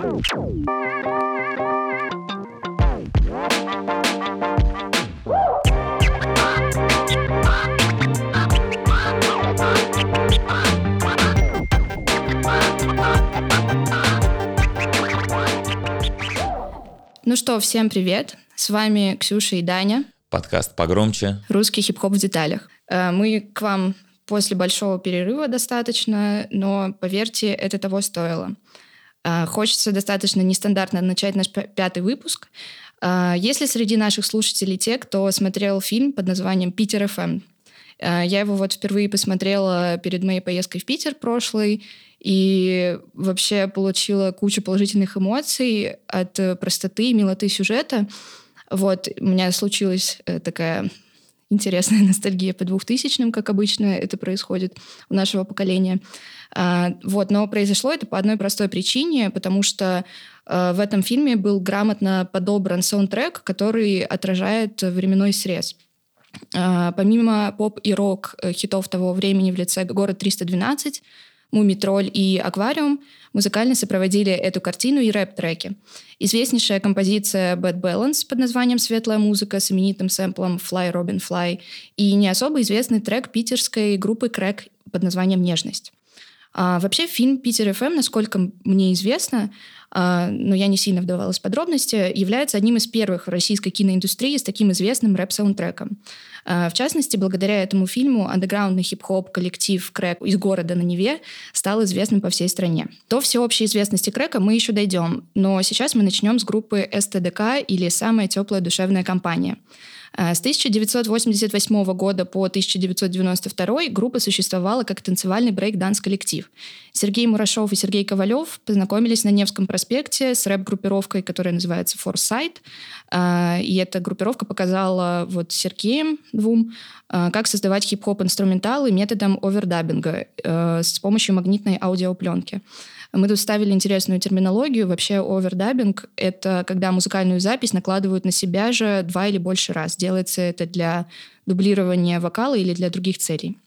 Ну что, всем привет. С вами Ксюша и Даня. Подкаст «Погромче». Русский хип-хоп в деталях. Э, мы к вам после большого перерыва достаточно, но, поверьте, это того стоило. Э, хочется достаточно нестандартно начать наш пятый выпуск. Э, если среди наших слушателей те, кто смотрел фильм под названием «Питер ФМ», я его вот впервые посмотрела перед моей поездкой в Питер прошлый, и вообще получила кучу положительных эмоций от простоты и милоты сюжета. Вот, у меня случилась такая интересная ностальгия по двухтысячным, как обычно это происходит у нашего поколения. А, вот, но произошло это по одной простой причине, потому что а, в этом фильме был грамотно подобран саундтрек, который отражает временной срез. А, помимо поп и рок э, хитов того времени в лице «Город 312», «Мумитроль» и «Аквариум» музыкально сопроводили эту картину и рэп-треки. Известнейшая композиция «Bad Balance» под названием «Светлая музыка» с именитым сэмплом «Fly, Robin, Fly» и не особо известный трек питерской группы «Крэк» под названием «Нежность». А, вообще фильм «Питер ФМ», насколько мне известно, а, но я не сильно вдавалась в подробности, является одним из первых в российской киноиндустрии с таким известным рэп-саундтреком. А, в частности, благодаря этому фильму андеграундный хип-хоп коллектив Крэк из города на Неве стал известным по всей стране. До всеобщей известности Крэка мы еще дойдем, но сейчас мы начнем с группы СТДК или «Самая теплая душевная компания». А, с 1988 года по 1992 группа существовала как танцевальный брейк-данс-коллектив. Сергей Мурашов и Сергей Ковалев познакомились на Невском проспекте с рэп-группировкой, которая называется Foresight. А, и эта группировка показала вот Сергеем двум, а, как создавать хип-хоп инструменталы методом overdubbing а с помощью магнитной аудиопленки. Мы тут ставили интересную терминологию. Вообще overdubbing — это когда музыкальную запись накладывают на себя же два или больше раз. Делается это для дублирования вокала или для других целей.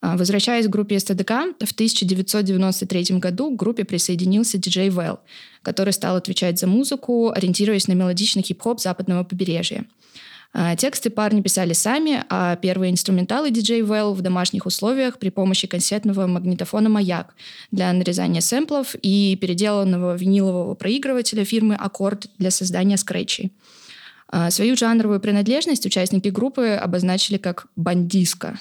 А, возвращаясь к группе СТДК, в 1993 году к группе присоединился диджей Вэл, который стал отвечать за музыку, ориентируясь на мелодичный хип-хоп западного побережья. А, тексты парни писали сами, а первые инструменталы диджей Well в домашних условиях при помощи кассетного магнитофона «Маяк» для нарезания сэмплов и переделанного винилового проигрывателя фирмы «Аккорд» для создания скретчей. А, свою жанровую принадлежность участники группы обозначили как «бандиска»,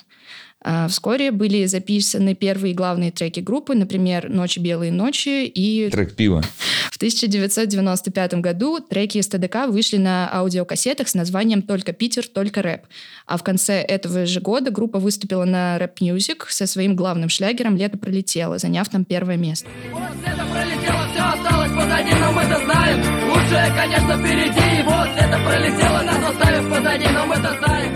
вскоре были записаны первые главные треки группы, например, «Ночи, белые ночи» и... Трек «Пиво». В 1995 году треки из ТДК вышли на аудиокассетах с названием «Только Питер, только рэп». А в конце этого же года группа выступила на Рэп Music со своим главным шлягером «Лето пролетело», заняв там первое место. Вот лето пролетело, все осталось позади, но мы это знаем. Лучшее, конечно, впереди. Вот лето пролетело, нас оставив позади, но мы это знаем.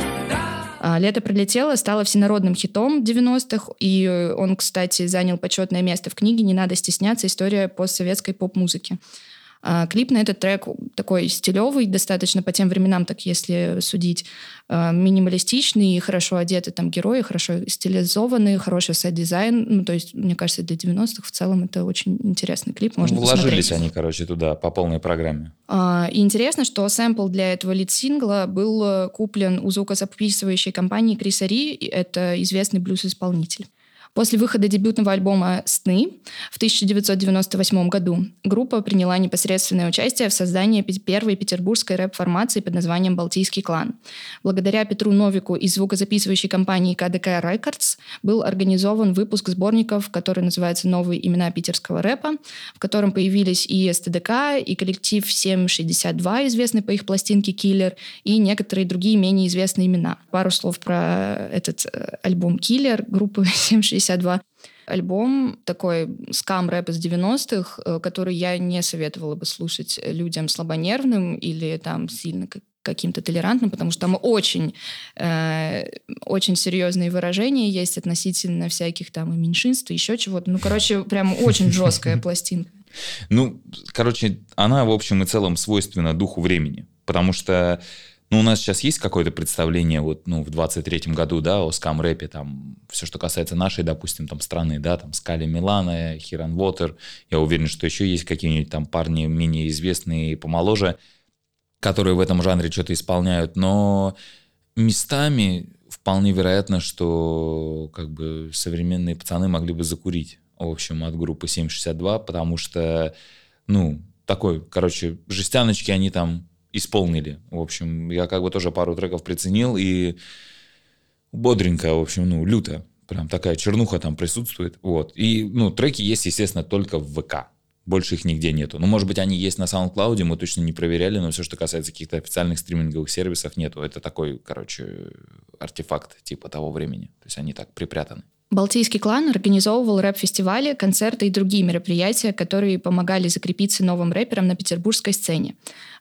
А, «Лето пролетело» стало всенародным хитом 90-х, и он, кстати, занял почетное место в книге «Не надо стесняться. История постсоветской поп-музыки». А, клип на этот трек такой стилевый, достаточно по тем временам, так если судить, а, минималистичный, хорошо одеты там герои, хорошо стилизованные, хороший set-дизайн. Ну, то есть, мне кажется, для 90-х в целом это очень интересный клип. Можно Вложились посмотреть. они, короче, туда по полной программе. А, и интересно, что сэмпл для этого лид-сингла был э, куплен у звукозаписывающей компании Криса Ри, это известный блюз-исполнитель. После выхода дебютного альбома «Сны» в 1998 году группа приняла непосредственное участие в создании первой петербургской рэп-формации под названием «Балтийский клан». Благодаря Петру Новику из звукозаписывающей компании КДК Records был организован выпуск сборников, который называется «Новые имена питерского рэпа», в котором появились и СТДК, и коллектив 762, известный по их пластинке «Киллер», и некоторые другие менее известные имена. Пару слов про этот э, альбом «Киллер» группы 762 52 альбом такой скам-рэп из 90-х, э, который я не советовала бы слушать людям слабонервным или там сильно каким-то толерантным, потому что там очень, э, очень серьезные выражения есть относительно всяких там и меньшинств, и еще чего-то. Ну, короче, прям очень жесткая пластинка. Ну, короче, она, в общем и целом, свойственна духу времени, потому что Ну, у нас сейчас есть какое-то представление вот, ну, в 23-м году, да, о скам-рэпе, там, все, что касается нашей, допустим, там, страны, да, там, Скали Милана, Хиран Вотер. Я уверен, что еще есть какие-нибудь там парни менее известные и помоложе, которые в этом жанре что-то исполняют, но местами вполне вероятно, что как бы современные пацаны могли бы закурить, в общем, от группы 762, потому что, ну, такой, короче, жестяночки они там исполнили. В общем, я как бы тоже пару треков приценил, и бодренько, в общем, ну, люто. Прям такая чернуха там присутствует. Вот. И, ну, треки есть, естественно, только в ВК. Больше их нигде нету. Ну, может быть, они есть на SoundCloud, мы точно не проверяли, но все, что касается каких-то официальных стриминговых сервисов, нету. Это такой, короче, артефакт типа того времени. То есть они так припрятаны. Балтийский клан организовывал рэп-фестивали, концерты и другие мероприятия, которые помогали закрепиться новым рэперам на петербургской сцене.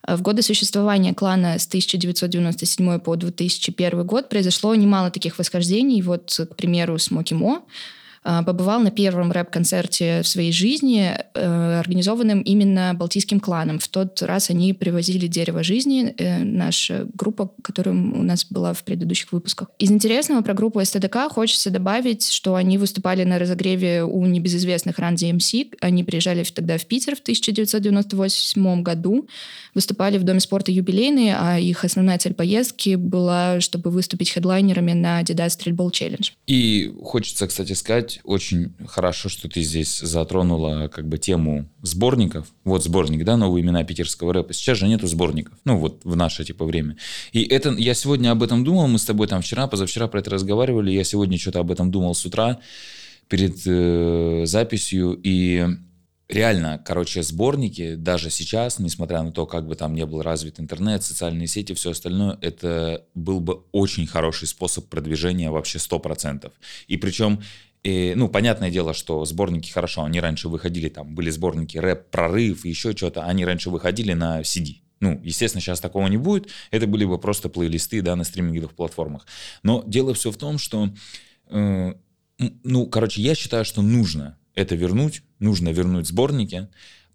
В годы существования клана с 1997 по 2001 год произошло немало таких восхождений. Вот, к примеру, Смоки Мо, побывал на первом рэп-концерте в своей жизни, э, организованном именно Балтийским кланом. В тот раз они привозили «Дерево жизни», э, наша группа, которая у нас была в предыдущих выпусках. Из интересного про группу СТДК хочется добавить, что они выступали на разогреве у небезызвестных Run DMC. Они приезжали тогда в Питер в 1998 году, выступали в Доме спорта юбилейный, а их основная цель поездки была, чтобы выступить хедлайнерами на Adidas Street Ball Challenge. И хочется, кстати, сказать, сказать, очень хорошо, что ты здесь затронула как бы тему сборников. Вот сборник, да, новые имена питерского рэпа. Сейчас же нету сборников. Ну, вот в наше типа время. И это, я сегодня об этом думал, мы с тобой там вчера, позавчера про это разговаривали, я сегодня что-то об этом думал с утра перед э, записью, и реально, короче, сборники даже сейчас, несмотря на то, как бы там не был развит интернет, социальные сети, все остальное, это был бы очень хороший способ продвижения вообще 100%. И причем и, ну, понятное дело, что сборники хорошо, они раньше выходили, там были сборники рэп, прорыв, еще что-то, они раньше выходили на CD. Ну, естественно, сейчас такого не будет, это были бы просто плейлисты, да, на стриминговых платформах. Но дело все в том, что, э, ну, короче, я считаю, что нужно это вернуть, нужно вернуть сборники,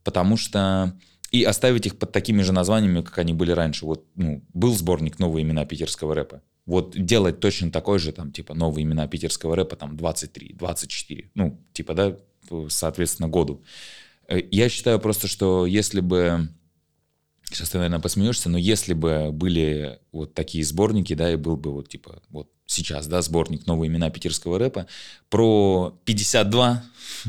потому что и оставить их под такими же названиями, как они были раньше. Вот, ну, был сборник «Новые имена питерского рэпа», вот делать точно такой же, там, типа, новые имена питерского рэпа, там, 23, 24, ну, типа, да, соответственно, году. Э, я считаю просто, что если бы, сейчас ты, наверное, посмеешься, но если бы были вот такие сборники, да, и был бы вот, типа, вот сейчас, да, сборник «Новые имена питерского рэпа», про 52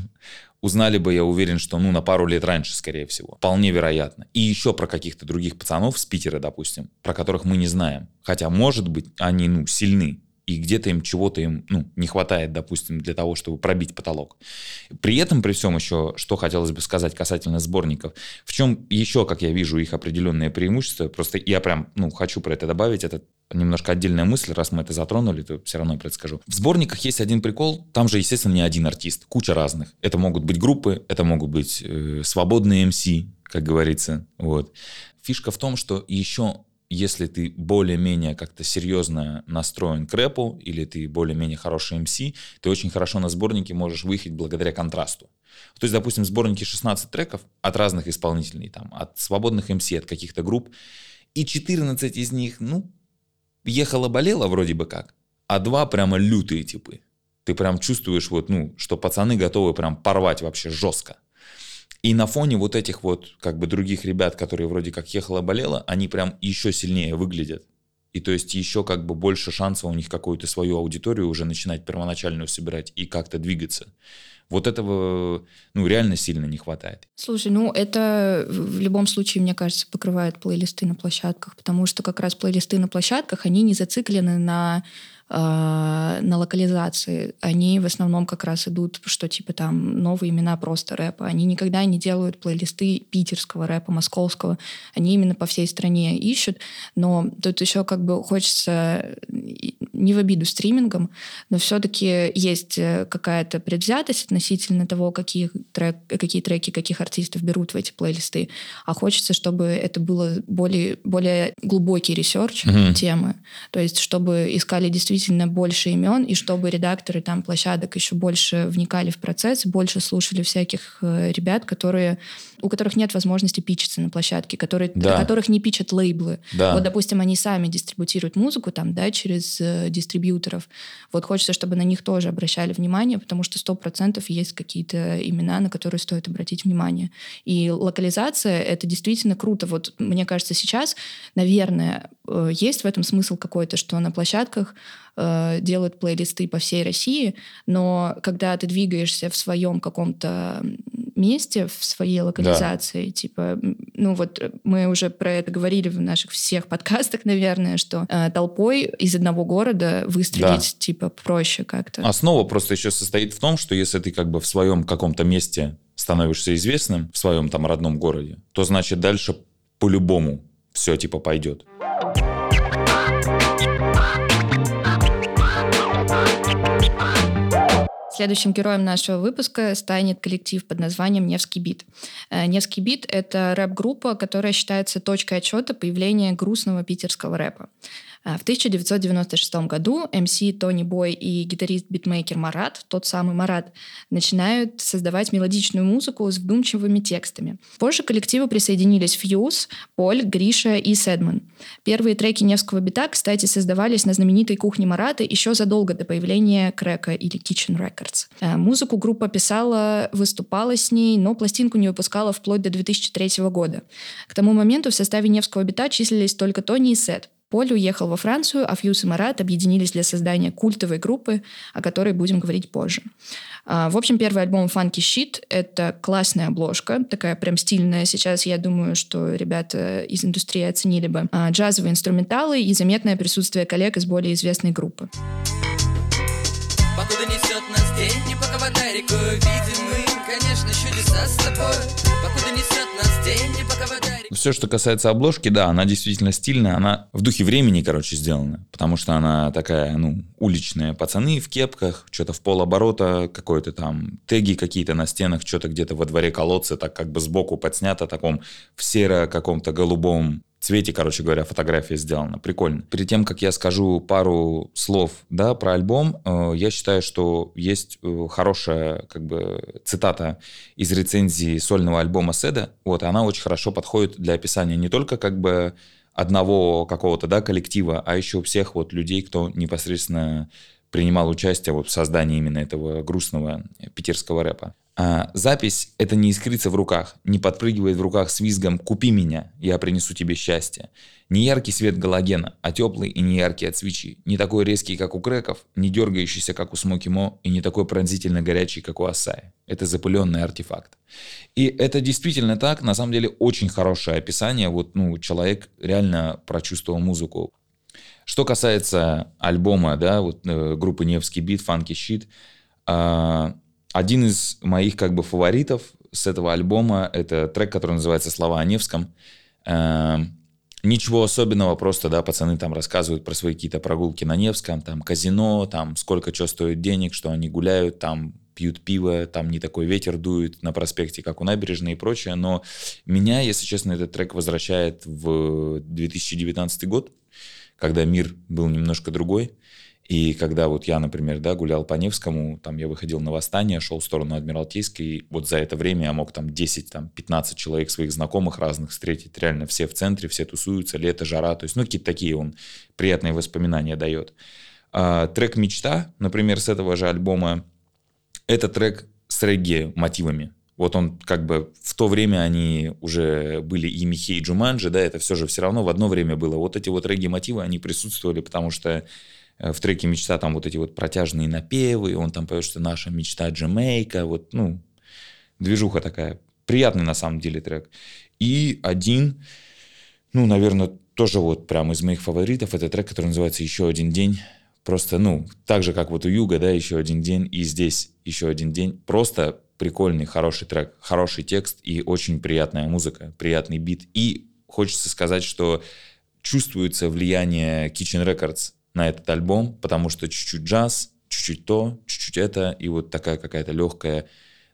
узнали бы, я уверен, что ну на пару лет раньше, скорее всего. Вполне вероятно. И еще про каких-то других пацанов с Питера, допустим, про которых мы не знаем. Хотя, может быть, они, ну, сильны. И где-то им чего-то им ну, не хватает, допустим, для того, чтобы пробить потолок. При этом, при всем еще, что хотелось бы сказать касательно сборников, в чем еще, как я вижу, их определенные преимущества, просто я прям ну, хочу про это добавить, это немножко отдельная мысль, раз мы это затронули, то все равно я про это скажу. В сборниках есть один прикол, там же, естественно, не один артист, куча разных. Это могут быть группы, это могут быть э, свободные MC, как говорится. Вот. Фишка в том, что еще если ты более-менее как-то серьезно настроен к рэпу, или ты более-менее хороший MC, ты очень хорошо на сборнике можешь выехать благодаря контрасту. То есть, допустим, в сборнике 16 треков от разных исполнителей, там, от свободных MC, от каких-то групп, и 14 из них, ну, ехала-болела вроде бы как, а два прямо лютые типы. Ты прям чувствуешь, вот, ну, что пацаны готовы прям порвать вообще жестко. И на фоне вот этих вот как бы других ребят, которые вроде как ехала-болела, они прям еще сильнее выглядят. И то есть еще как бы больше шансов у них какую-то свою аудиторию уже начинать первоначальную собирать и как-то двигаться. Вот этого ну, реально сильно не хватает. Слушай, ну это в любом случае, мне кажется, покрывает плейлисты на площадках, потому что как раз плейлисты на площадках, они не зациклены на на локализации, они в основном как раз идут, что типа там новые имена просто рэпа. Они никогда не делают плейлисты питерского рэпа, московского. Они именно по всей стране ищут. Но тут еще как бы хочется не в обиду стримингам, но все-таки есть э, какая-то предвзятость относительно того, какие, трек, какие треки каких артистов берут в эти плейлисты. А хочется, чтобы это было более, более глубокий research mm-hmm. темы. То есть, чтобы искали действительно действительно больше имен, и чтобы редакторы там площадок еще больше вникали в процесс, больше слушали всяких э, ребят, которые у которых нет возможности пичиться на площадке, которые, да. которых не пичат лейблы. Да. Вот, допустим, они сами дистрибутируют музыку там, да, через э, дистрибьюторов. Вот хочется, чтобы на них тоже обращали внимание, потому что сто процентов есть какие-то имена, на которые стоит обратить внимание. И локализация — это действительно круто. Вот мне кажется, сейчас, наверное, э, есть в этом смысл какой-то, что на площадках э, делают плейлисты по всей России, но когда ты двигаешься в своем каком-то месте, в своей локализации, да. типа, ну вот мы уже про это говорили в наших всех подкастах, наверное, что э, толпой из одного города выстрелить, да. типа, проще как-то. Основа просто еще состоит в том, что если ты как бы в своем каком-то месте становишься известным, в своем там родном городе, то значит дальше по-любому все типа пойдет. Следующим героем нашего выпуска станет коллектив под названием «Невский бит». Э, «Невский бит» — это рэп-группа, которая считается точкой отчета появления грустного питерского рэпа. А, в 1996 году МС Тони Бой и гитарист-битмейкер Марат, тот самый Марат, начинают создавать мелодичную музыку с вдумчивыми текстами. Позже к коллективу присоединились Фьюз, Поль, Гриша и Седман. Первые треки Невского бита, кстати, создавались на знаменитой кухне Марата еще задолго до появления Крека или Kitchen Records. А, музыку группа писала, выступала с ней, но пластинку не выпускала вплоть до 2003 года. К тому моменту в составе Невского бита числились только Тони и Сет. Поль уехал во Францию, а Фьюз и Марат объединились для создания культовой группы, о которой будем говорить позже. А, в общем, первый альбом Funky Shit — это классная обложка, такая прям стильная. Сейчас я думаю, что ребята из индустрии оценили бы. А, джазовые инструменталы и заметное присутствие коллег из более известной группы. Покуда несет нас день, не по рекой, видим мы, чудеса с тобой. Покуда несет нас день, не по все, что касается обложки, да, она действительно стильная, она в духе времени, короче, сделана, потому что она такая, ну, уличная. Пацаны в кепках, что-то в полоборота, какой-то там теги какие-то на стенах, что-то где-то во дворе колодцы, так как бы сбоку подснято, таком в серо каком-то голубом цвете, короче говоря, фотография сделана. Прикольно. Перед тем, как я скажу пару слов да, про альбом, э, я считаю, что есть э, хорошая как бы, цитата из рецензии сольного альбома Седа. Вот, она очень хорошо подходит для описания не только как бы одного какого-то да, коллектива, а еще всех вот людей, кто непосредственно принимал участие вот в создании именно этого грустного питерского рэпа. А, запись — это не искрится в руках, не подпрыгивает в руках с визгом «Купи меня, я принесу тебе счастье». Не яркий свет галогена, а теплый и не яркий от свечи. Не такой резкий, как у креков, не дергающийся, как у Смоки Мо, и не такой пронзительно горячий, как у Асаи. Это запыленный артефакт. И это действительно так. На самом деле очень хорошее описание. Вот, ну, человек реально прочувствовал музыку. Что касается альбома, да, вот э, группы Невский бит, Фанки Щит, один из моих как бы фаворитов с этого альбома это трек, который называется «Слова о Невском». Э, ничего особенного, просто, да, пацаны там рассказывают про свои какие-то прогулки на Невском, там казино, там сколько что стоит денег, что они гуляют, там пьют пиво, там не такой ветер дует на проспекте, как у набережной и прочее. Но меня, если честно, этот трек возвращает в 2019 год, когда мир был немножко другой. И когда вот я, например, да, гулял по Невскому, там я выходил на восстание, шел в сторону Адмиралтейской, и вот за это время я мог там 10, там 15 человек своих знакомых разных встретить, реально все в центре, все тусуются, лето, жара, то есть, ну, какие-то такие он приятные воспоминания дает. А, трек «Мечта», например, с этого же альбома, это трек с регги мотивами, вот он как бы в то время они уже были и Михей, и Джуманджи, да, это все же все равно в одно время было. Вот эти вот регги-мотивы, они присутствовали, потому что э, в треке «Мечта» там вот эти вот протяжные напевы, он там поет, что наша мечта Джамейка, вот, ну, движуха такая. Приятный на самом деле трек. И один, ну, наверное, тоже вот прям из моих фаворитов, это трек, который называется «Еще один день». Просто, ну, так же, как вот у Юга, да, «Еще один день», и здесь «Еще один день». Просто прикольный, хороший трек, хороший текст и очень приятная музыка, приятный бит. И хочется сказать, что чувствуется влияние Kitchen Records на этот альбом, потому что чуть-чуть джаз, чуть-чуть то, чуть-чуть это, и вот такая какая-то легкая,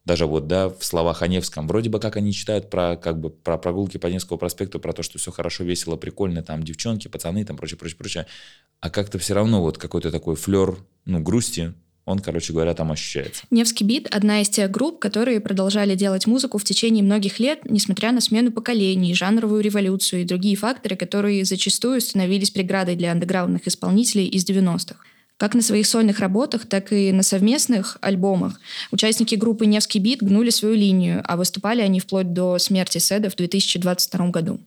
даже вот, да, в словах о Невском, вроде бы как они читают про, как бы, про прогулки по Невскому проспекту, про то, что все хорошо, весело, прикольно, там девчонки, пацаны, там прочее, прочее, прочее, а как-то все равно вот какой-то такой флер, ну, грусти, он, короче говоря, там ощущается. Невский бит — одна из тех групп, которые продолжали делать музыку в течение многих лет, несмотря на смену поколений, жанровую революцию и другие факторы, которые зачастую становились преградой для андеграундных исполнителей из 90-х. Как на своих сольных работах, так и на совместных альбомах участники группы «Невский бит» гнули свою линию, а выступали они вплоть до смерти Седа в 2022 году.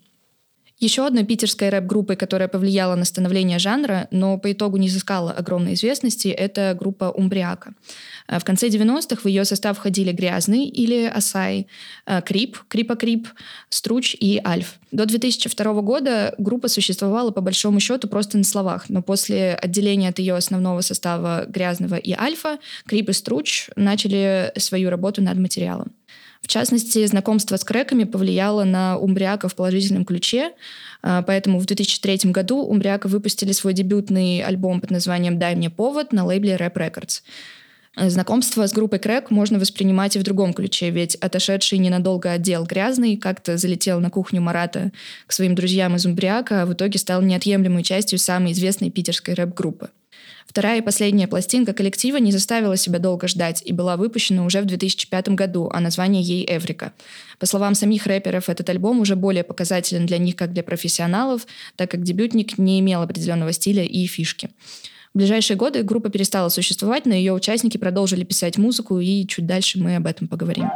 Еще одной питерской рэп-группой, которая повлияла на становление жанра, но по итогу не изыскала огромной известности, это группа «Умбриака». Э, в конце 90-х в ее состав входили «Грязный» или «Асай», э, «Крип», «Крипа-Крип», «Струч» и «Альф». До 2002 года группа существовала по большому счету просто на словах, но после отделения от ее основного состава «Грязного» и «Альфа» «Крип» и «Струч» начали свою работу над материалом. В частности, знакомство с крэками повлияло на Умбриака в положительном ключе, а, поэтому в 2003 году Умбриака выпустили свой дебютный альбом под названием «Дай мне повод» на лейбле Rap Records. Знакомство с группой Крэк можно воспринимать и в другом ключе, ведь отошедший ненадолго отдел «Грязный» как-то залетел на кухню Марата к своим друзьям из Умбриака, а в итоге стал неотъемлемой частью самой известной питерской рэп-группы. Вторая и последняя пластинка коллектива не заставила себя долго ждать и была выпущена уже в 2005 году, а название ей «Эврика». По словам самих рэперов, этот альбом уже более показателен для них как для профессионалов, так как дебютник не имел определенного стиля и фишки. В ближайшие годы группа перестала существовать, но ее участники продолжили писать музыку, и чуть дальше мы об этом поговорим.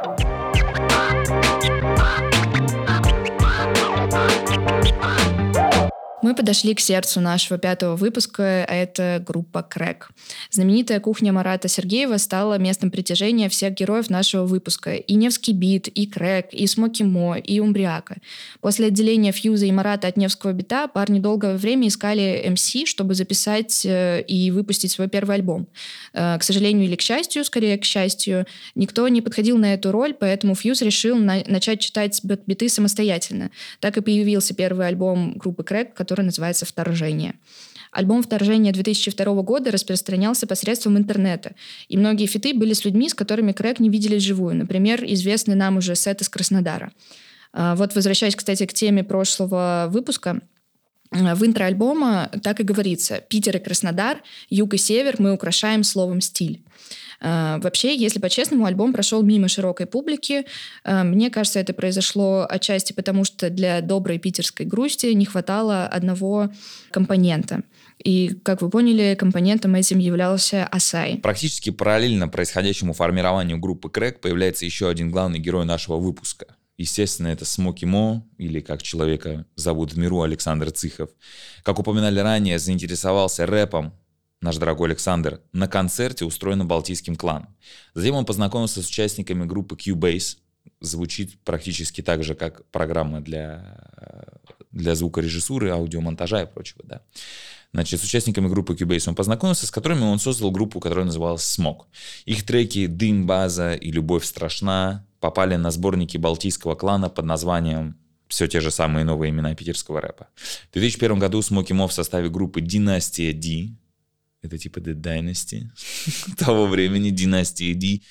Мы подошли к сердцу нашего пятого выпуска, а это группа Крэк. Знаменитая кухня Марата Сергеева стала местом притяжения всех героев нашего выпуска. И Невский бит, и Крэк, и Смоки Мо, и Умбриака. После отделения Фьюза и Марата от Невского бита парни долгое время искали МС, чтобы записать э, и выпустить свой первый альбом. Э, к сожалению или к счастью, скорее к счастью, никто не подходил на эту роль, поэтому Фьюз решил на начать читать биты самостоятельно. Так и появился первый альбом группы Крэк, который называется «Вторжение». Альбом «Вторжение» 2002 года распространялся посредством интернета, и многие фиты были с людьми, с которыми Крэк не видели вживую. Например, известный нам уже сет из Краснодара. А, вот возвращаясь, кстати, к теме прошлого выпуска, в интро альбома так и говорится «Питер и Краснодар, юг и север мы украшаем словом «стиль». А, вообще, если по-честному, альбом прошел мимо широкой публики. А, мне кажется, это произошло отчасти потому, что для доброй питерской грусти не хватало одного компонента. И, как вы поняли, компонентом этим являлся Асай. Практически параллельно происходящему формированию группы Крэк появляется еще один главный герой нашего выпуска. Естественно, это Смоки Мо, или как человека зовут в миру Александр Цихов. Как упоминали ранее, заинтересовался рэпом наш дорогой Александр, на концерте, устроенном Балтийским кланом. Затем он познакомился с участниками группы Cubase. Звучит практически так же, как программа для, для звукорежиссуры, аудиомонтажа и прочего. Да. Значит, с участниками группы Cubase он познакомился, с которыми он создал группу, которая называлась «Смог». Их треки «Дым, база» и «Любовь страшна» попали на сборники Балтийского клана под названием все те же самые новые имена питерского рэпа. В 2001 году Смоки Мо в составе группы «Династия Ди» Это типа The Dynasty того времени, династии D.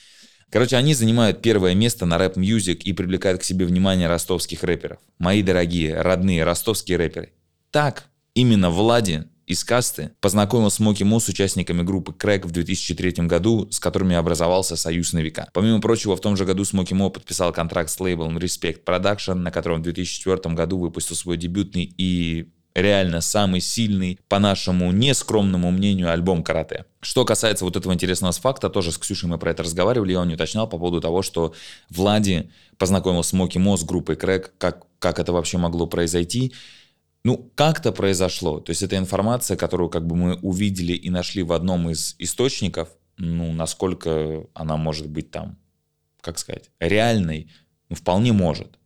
Короче, они занимают первое место на Rap Music и привлекают к себе внимание ростовских рэперов. Мои дорогие, родные ростовские рэперы. Так, именно Влади из Касты познакомил Смоки Мо с участниками группы Krec в 2003 году, с которыми образовался союз на века. Помимо прочего, в том же году Смоки Мо подписал контракт с лейблом Respect Production, на котором в 2004 году выпустил свой дебютный и реально самый сильный, по нашему нескромному мнению, альбом карате. Что касается вот этого интересного факта, тоже с Ксюшей мы про это разговаривали, я он не уточнял по поводу того, что Влади познакомил Смоки Мо с группой Крэк, как, как это вообще могло произойти. Ну, как-то произошло. То есть это информация, которую как бы мы увидели и нашли в одном из источников, ну, насколько она может быть там, как сказать, реальной, ну, вполне может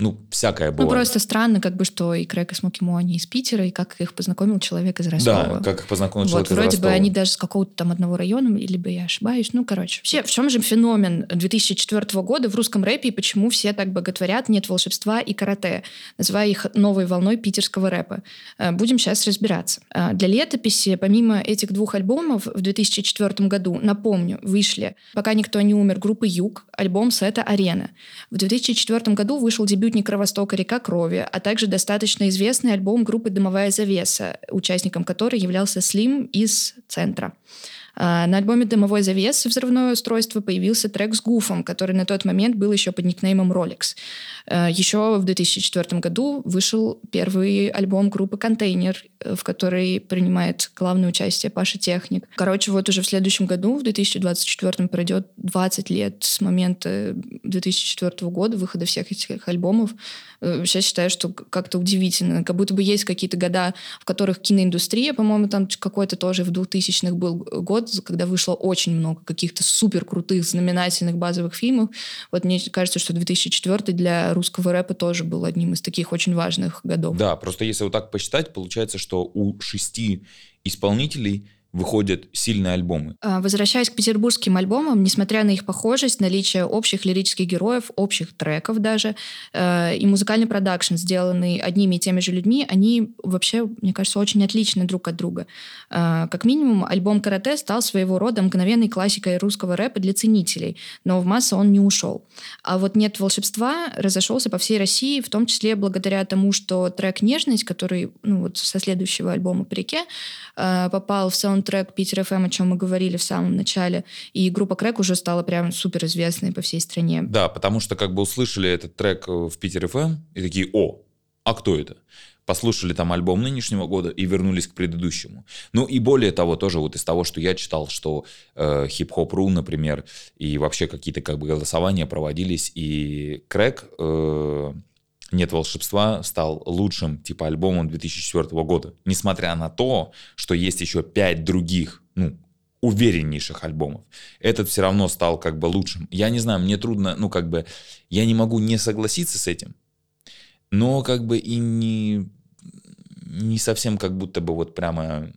ну, всякое было. Ну, просто странно, как бы, что и Крэк, и Смоки Мо, они из Питера, и как их познакомил человек из Ростова. Да, как их познакомил вот, человек из вроде Ростова. бы они даже с какого-то там одного района, либо я ошибаюсь. Ну, короче. Вообще, в чем же феномен 2004 года в русском рэпе, и почему все так боготворят «Нет волшебства» и «Карате», называя их новой волной питерского рэпа? Э, будем сейчас разбираться. Э, для летописи, помимо этих двух альбомов, в 2004 году, напомню, вышли «Пока никто не умер» группы «Юг», альбом сета «Арена». В 2004 году вышел дебют «Дебютник Кровостока. Река крови», а также достаточно известный альбом группы «Дымовая завеса», участником которой являлся Слим из «Центра». А, на альбоме «Дымовой завес» «Взрывное устройство» появился трек с Гуфом, который на тот момент был еще под никнеймом Rolex. А, еще в 2004 году вышел первый альбом группы «Контейнер», э, в который принимает главное участие Паша Техник. Короче, вот уже в следующем году, в 2024 пройдет 20 лет с момента 2004 года выхода всех этих альбомов. Сейчас э, считаю, что как-то удивительно. Как будто бы есть какие-то года, в которых киноиндустрия, по-моему, там какой-то тоже в 2000-х был год, когда вышло очень много каких-то супер крутых, знаменательных базовых фильмов. Вот мне кажется, что 2004 для русского рэпа тоже был одним из таких очень важных годов. Да, просто если вот так посчитать, получается, что у шести исполнителей выходят сильные альбомы. А, возвращаясь к петербургским альбомам, несмотря на их похожесть, наличие общих лирических героев, общих треков даже, э, и музыкальный продакшн, сделанный одними и теми же людьми, они вообще, мне кажется, очень отличны друг от друга. Э, как минимум, альбом «Карате» стал своего рода мгновенной классикой русского рэпа для ценителей, но в массы он не ушел. А вот «Нет волшебства» разошелся по всей России, в том числе благодаря тому, что трек «Нежность», который ну, вот со следующего альбома «По реке», э, попал в саундтрек Питер ФМ, о чем мы говорили в самом начале, и группа Krec уже стала прям супер известной по всей стране. Да, потому что как бы услышали этот трек в Питер ФМ и такие, о, а кто это? послушали там альбом нынешнего года и вернулись к предыдущему. Ну и более того, тоже вот из того, что я читал, что э, хип-хоп.ру, например, и вообще какие-то как бы голосования проводились, и Krec э, «Нет волшебства» стал лучшим типа альбомом 2004 года. Несмотря на то, что есть еще пять других, ну, увереннейших альбомов. Этот все равно стал как бы лучшим. Я не знаю, мне трудно, ну как бы, я не могу не согласиться с этим, но как бы и не, не совсем как будто бы вот прямо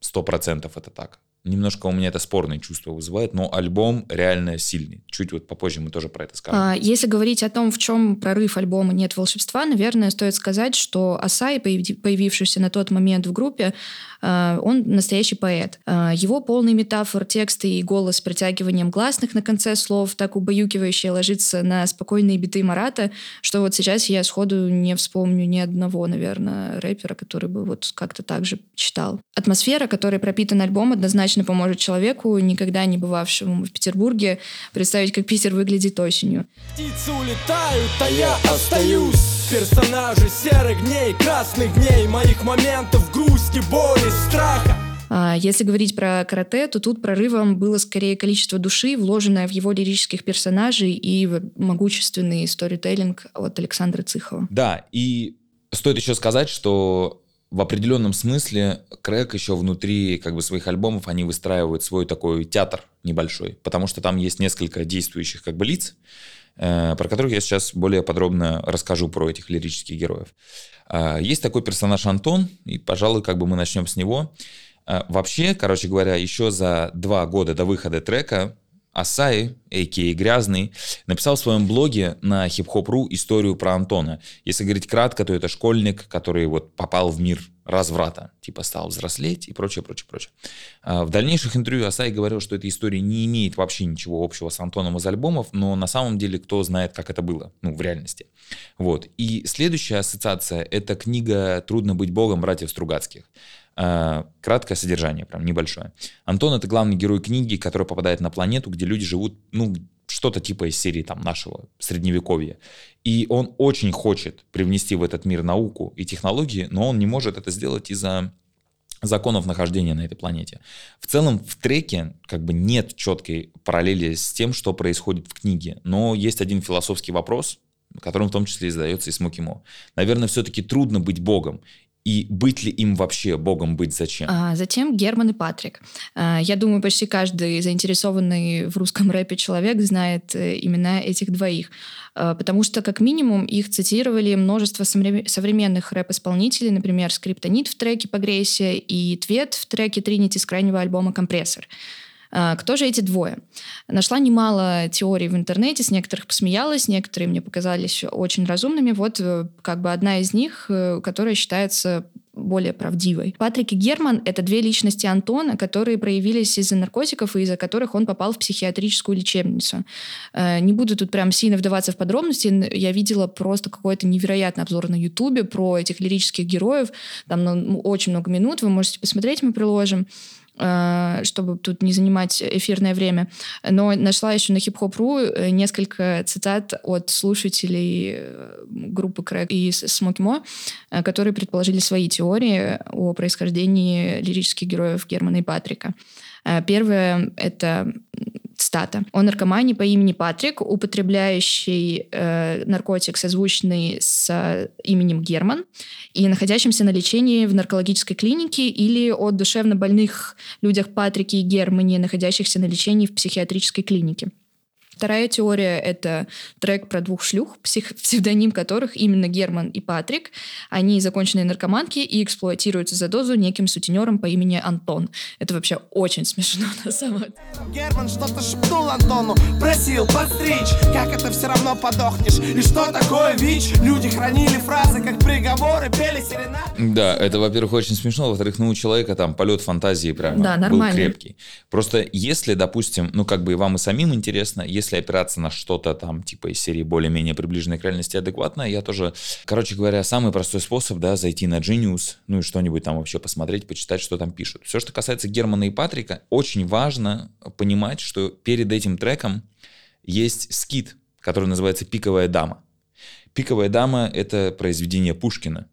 сто процентов это так. Немножко у меня это спорное чувство вызывает, но альбом реально сильный. Чуть вот попозже мы тоже про это скажем. А, если говорить о том, в чем прорыв альбома «Нет волшебства», наверное, стоит сказать, что Асай, появившийся на тот момент в группе, а, он настоящий поэт. А, его полный метафор, тексты и голос с притягиванием гласных на конце слов так убаюкивающе ложится на спокойные биты Марата, что вот сейчас я сходу не вспомню ни одного, наверное, рэпера, который бы вот как-то так же читал. Атмосфера, которой пропитан альбом, однозначно поможет человеку, никогда не бывавшему в Петербурге, представить, как Питер выглядит осенью. Птицы улетают, а я остаюсь. Персонажи серых дней, красных дней, моих моментов грусти, боли, страха. А, если говорить про карате, то тут прорывом было скорее количество души, вложенное в его лирических персонажей и в могущественный сторителлинг от Александра Цихова. Да, и стоит еще сказать, что в определенном смысле Крэк еще внутри как бы своих альбомов они выстраивают свой такой театр небольшой, потому что там есть несколько действующих как бы лиц, Э, про которых я сейчас более подробно расскажу про этих лирических героев. Э, есть такой персонаж Антон, и, пожалуй, как бы мы начнем с него. Э, вообще, короче говоря, еще за два года до выхода трека Асаи, а.к.а. Грязный, написал в своем блоге на hip-hop.ru историю про Антона. Если говорить кратко, то это школьник, который вот попал в мир разврата, типа стал взрослеть и прочее, прочее, прочее. А в дальнейших интервью Асай говорил, что эта история не имеет вообще ничего общего с Антоном из альбомов, но на самом деле кто знает, как это было, ну, в реальности. Вот. И следующая ассоциация — это книга «Трудно быть богом» братьев Стругацких. А, краткое содержание, прям небольшое. Антон — это главный герой книги, который попадает на планету, где люди живут, ну, что-то типа из серии там нашего средневековья. И он очень хочет привнести в этот мир науку и технологии, но он не может это сделать из-за законов нахождения на этой планете. В целом в треке как бы нет четкой параллели с тем, что происходит в книге, но есть один философский вопрос, которым в том числе и задается и Смокимо. Наверное, все-таки трудно быть богом, и быть ли им вообще богом быть зачем? А, затем Герман и Патрик. А, я думаю, почти каждый заинтересованный в русском рэпе человек знает э, имена этих двоих. А, потому что, как минимум, их цитировали множество современных рэп-исполнителей, например, Скриптонит в треке «Погрейся» и Твет в треке «Тринити» с крайнего альбома «Компрессор». А, кто же эти двое? Нашла немало теорий в интернете, с некоторых посмеялась, некоторые мне показались очень разумными. Вот э, как бы одна из них, э, которая считается более правдивой. Патрик и Герман — это две личности Антона, которые проявились из-за наркотиков и из-за которых он попал в психиатрическую лечебницу. Э, не буду тут прям сильно вдаваться в подробности. Я видела просто какой-то невероятный обзор на Ютубе про этих лирических героев. Там ну, очень много минут, вы можете посмотреть, мы приложим. Э, чтобы тут не занимать эфирное время. Но нашла еще на хип-хоп.ру э, несколько цитат от слушателей э, группы Крэк и Смоки Мо, которые предположили свои теории о происхождении лирических героев Германа и Патрика. Первое — это Стата. О наркомане по имени Патрик, употребляющий э, наркотик, созвучный с именем Герман, и находящимся на лечении в наркологической клинике, или о душевно больных людях Патрике и Германе, находящихся на лечении в психиатрической клинике. Вторая теория — это трек про двух шлюх, псих, псевдоним которых именно Герман и Патрик. Они законченные наркоманки и эксплуатируются за дозу неким сутенером по имени Антон. Это вообще очень смешно на самом деле. Герман что-то шепнул Антону, просил подстричь, как это все равно подохнешь. И что такое ВИЧ? Люди хранили фразы, как приговоры, пели серенады. Да, это, во-первых, очень смешно. Во-вторых, ну, у человека там полет фантазии прям да, был крепкий. Просто если, допустим, ну, как бы и вам и самим интересно, если если опираться на что-то там, типа из серии более-менее приближенной к реальности адекватно, я тоже, короче говоря, самый простой способ, да, зайти на Genius, ну и что-нибудь там вообще посмотреть, почитать, что там пишут. Все, что касается Германа и Патрика, очень важно понимать, что перед этим треком есть скит, который называется «Пиковая дама». «Пиковая дама» — это произведение Пушкина.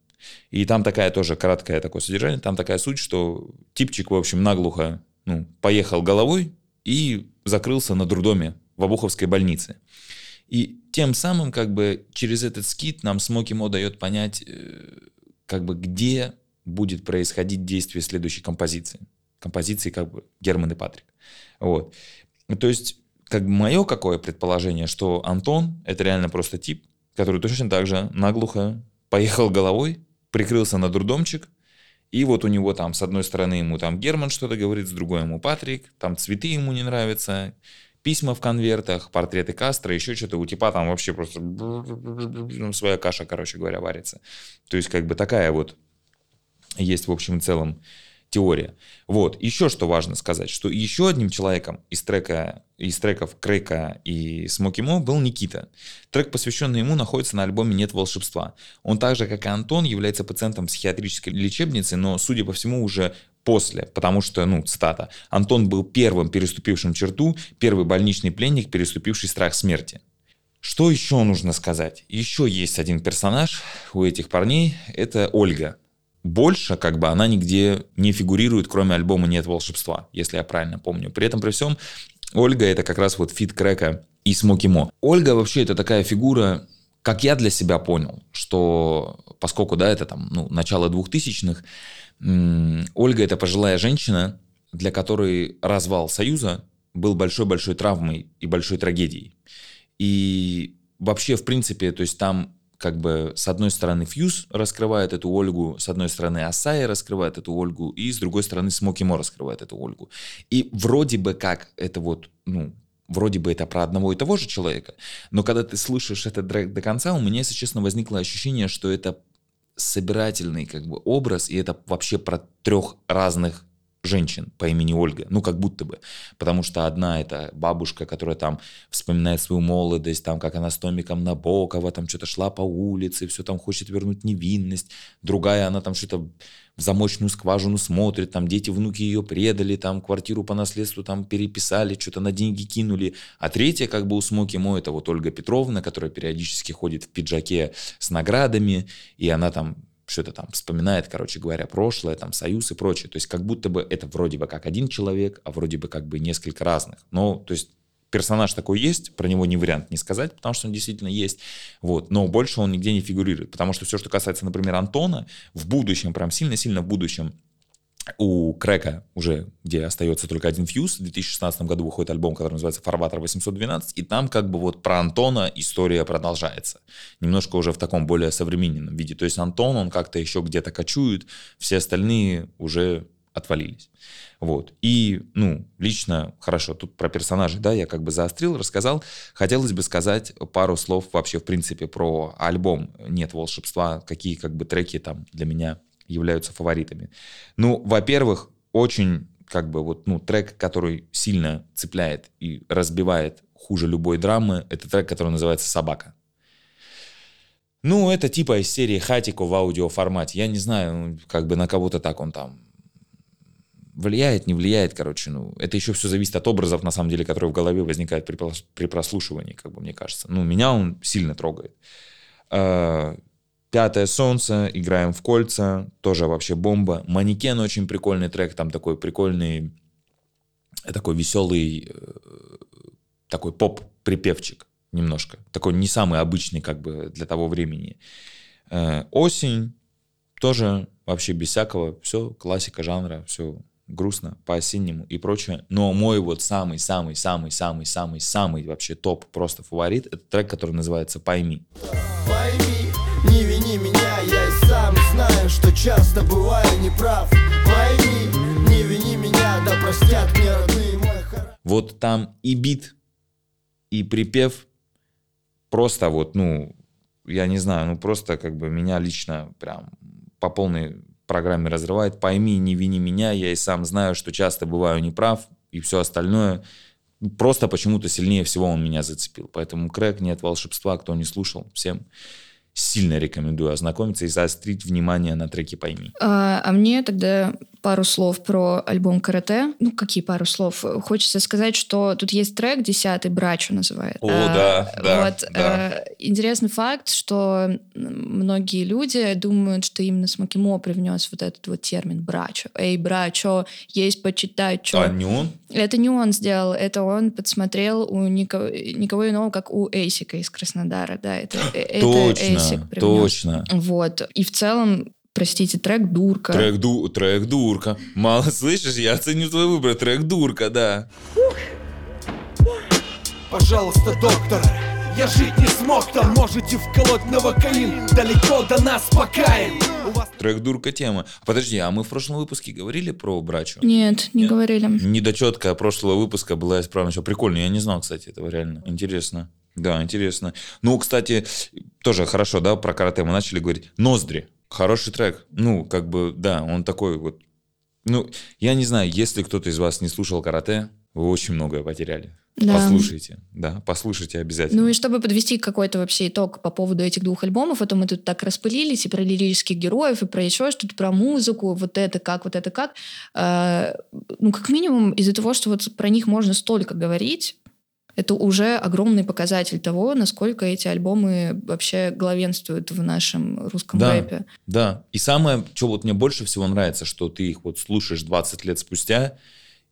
И там такая тоже краткое такое содержание, там такая суть, что типчик, в общем, наглухо ну, поехал головой и закрылся на дурдоме в Обуховской больнице. И тем самым как бы через этот скит нам Смоки Мо дает понять, э, как бы где будет происходить действие следующей композиции. Композиции как бы Герман и Патрик. Вот. То есть как бы мое какое предположение, что Антон это реально просто тип, который точно так же наглухо поехал головой, прикрылся на дурдомчик, и вот у него там с одной стороны ему там Герман что-то говорит, с другой ему Патрик, там цветы ему не нравятся, письма в конвертах, портреты Кастро, еще что-то у типа там вообще просто своя каша, короче говоря, варится. То есть как бы такая вот есть в общем и целом теория. Вот, еще что важно сказать, что еще одним человеком из трека, из треков Крейка и Смоки Мо был Никита. Трек, посвященный ему, находится на альбоме «Нет волшебства». Он так же, как и Антон, является пациентом психиатрической лечебницы, но, судя по всему, уже после, потому что, ну, цитата, «Антон был первым переступившим черту, первый больничный пленник, переступивший страх смерти». Что еще нужно сказать? Еще есть один персонаж у этих парней, это Ольга. Больше, как бы, она нигде не фигурирует, кроме альбома «Нет волшебства», если я правильно помню. При этом, при всем, Ольга — это как раз вот feat Krec а и Смоки Мо. Ольга вообще это такая фигура, как я для себя понял, что поскольку, да, это там, ну, начало двухтысячных, Ольга – это пожилая женщина, для которой развал Союза был большой-большой травмой и большой трагедией. И вообще, в принципе, то есть там как бы с одной стороны Фьюз раскрывает эту Ольгу, с одной стороны Асая раскрывает эту Ольгу, и с другой стороны Смоки Мо раскрывает эту Ольгу. И вроде бы как это вот, ну, вроде бы это про одного и того же человека, но когда ты слышишь трек до конца, у меня, если честно, возникло ощущение, что это собирательный как бы образ, и это вообще про трех разных женщин по имени Ольга, ну как будто бы, потому что одна это бабушка, которая там вспоминает свою молодость, там как она с Томиком Набокова, там что-то шла по улице, все там хочет вернуть невинность, другая она там что-то в замочную скважину смотрит, там дети, внуки ее предали, там квартиру по наследству там переписали, что-то на деньги кинули. А третья, как бы у Смоки Мо, это вот Ольга Петровна, которая периодически ходит в пиджаке с наградами, и она там что-то там вспоминает, короче говоря, прошлое, там, союз и прочее. То есть как будто бы это вроде бы как один человек, а вроде бы как бы несколько разных. Но, то есть персонаж такой есть, про него не вариант не сказать, потому что он действительно есть, вот, но больше он нигде не фигурирует, потому что все, что касается, например, Антона, в будущем, прям сильно-сильно в будущем, у Крека уже, где остается только один фьюз, в 2016 году выходит альбом, который называется «Фарватер 812», и там как бы вот про Антона история продолжается. Немножко уже в таком более современном виде. То есть Антон, он как-то еще где-то кочует, все остальные уже отвалились. Вот. И, ну, лично, хорошо, тут про персонажей, да, я как бы заострил, рассказал. Хотелось бы сказать пару слов вообще, в принципе, про альбом «Нет волшебства», какие как бы треки там для меня являются фаворитами. Ну, во-первых, очень как бы вот, ну, трек, который сильно цепляет и разбивает хуже любой драмы, это трек, который называется «Собака». Ну, это типа из серии Хатико в аудиоформате. Я не знаю, как бы на кого-то так он там влияет, не влияет, короче, ну, это еще все зависит от образов, на самом деле, которые в голове возникают при, при прослушивании, как бы мне кажется. Ну, меня он сильно трогает. А, Пятое солнце, играем в кольца, тоже вообще бомба. Манекен очень прикольный трек, там такой прикольный, такой веселый, э, такой поп-припевчик немножко. Такой не самый обычный как бы для того времени. Э, осень, тоже вообще без всякого, все, классика жанра, все грустно, по-осеннему и прочее. Но мой вот самый-самый-самый-самый-самый вообще топ, просто фаворит, это трек, который называется «Пойми». Пойми, не вини меня, я и сам знаю, что часто бываю неправ. Пойми, не вини меня, да простят мне родные мой Вот там и бит, и припев просто вот, ну, я не знаю, ну просто как бы меня лично прям по полной программе разрывает. Пойми, не вини меня, я и сам знаю, что часто бываю неправ, и все остальное. Просто почему-то сильнее всего он меня зацепил. Поэтому Крэк, нет волшебства, кто не слушал, всем сильно рекомендую ознакомиться и заострить внимание на треке «Пойми». А, а мне тогда пару слов про альбом «Карате». Ну, какие пару слов? Хочется сказать, что тут есть трек «Десятый Брачу» называет. О, а, да, да, вот, да. А, интересный факт, что многие люди думают, что именно Смоки Мо привнес вот этот вот термин «брачо». «Эй, брачо, есть почитать, что...» А не он? Это не он сделал, это он подсмотрел у никого, никого иного, как у Эйсика из Краснодара, да, это, э, точно, это Эйсик привнес. Точно, Вот, и в целом простите, трек «Дурка». Трек, ду, трек «Дурка». Мало слышишь? Я оценю твой выбор. Трек «Дурка», да. Пожалуйста, доктор, я жить не смог там Можете вколоть новокаин Далеко до нас покаин вас... Трек «Дурка» тема. Подожди, а мы в прошлом выпуске говорили про брачу? Нет, не Нет? говорили. Недочетка прошлого выпуска была исправлена. Все прикольно, я не знал, кстати, этого реально. Интересно. Да, интересно. Ну, кстати, тоже хорошо, да, про карате мы начали говорить. Ноздри. Хороший трек. Ну, как бы, да, он такой вот... Ну, я не знаю, если кто-то из вас не слушал карате, вы очень многое потеряли. Да. Послушайте, да, послушайте обязательно. Ну и чтобы подвести какой-то вообще итог по поводу этих двух альбомов, это мы тут так распылились и про лирических героев, и про еще что-то, про музыку, вот это как, вот это как. Э, ну, как минимум из-за того, что вот про них можно столько говорить, это уже огромный показатель того, насколько эти альбомы вообще главенствуют в нашем русском да, рэпе. Да, и самое, что вот мне больше всего нравится, что ты их вот слушаешь 20 лет спустя,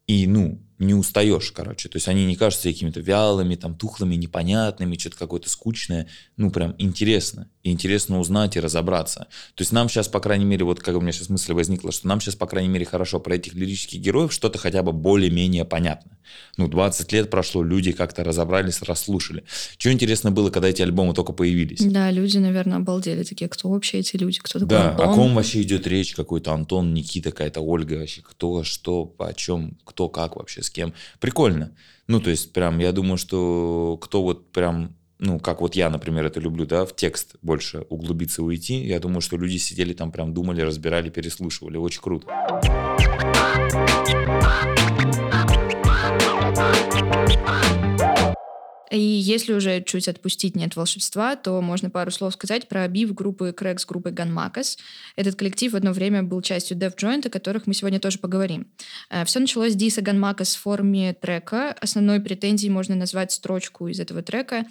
и, ну, не устаешь, короче. То есть они не кажутся какими-то вялыми, там, тухлыми, непонятными, что-то какое-то скучное. Ну, прям интересно. И интересно узнать и разобраться. То есть нам сейчас, по крайней мере, вот как у меня сейчас мысль возникла, что нам сейчас, по крайней мере, хорошо про этих лирических героев что-то хотя бы более-менее понятно. Ну, 20 лет прошло, люди как-то разобрались, расслушали. Что интересно было, когда эти альбомы только появились? Да, люди, наверное, обалдели такие, кто вообще эти люди, кто такой Да, Антон? о ком вообще идет речь, какой-то Антон, Никита, какая-то Ольга вообще, кто, что, о чем, кто, как вообще, с кем. Прикольно. Ну, то есть, прям, я думаю, что кто вот прям ну, как вот я, например, это люблю, да, в текст больше углубиться уйти. Я думаю, что люди сидели там, прям думали, разбирали, переслушивали. Очень круто. И если уже чуть отпустить «Нет волшебства», то можно пару слов сказать про бив группы Крэк с группой Ганмакас. Этот коллектив в одно время был частью Dev Joint, о которых мы сегодня тоже поговорим. Э, Все началось с диса Ганмакас в форме трека. Основной претензией можно назвать строчку из этого трека.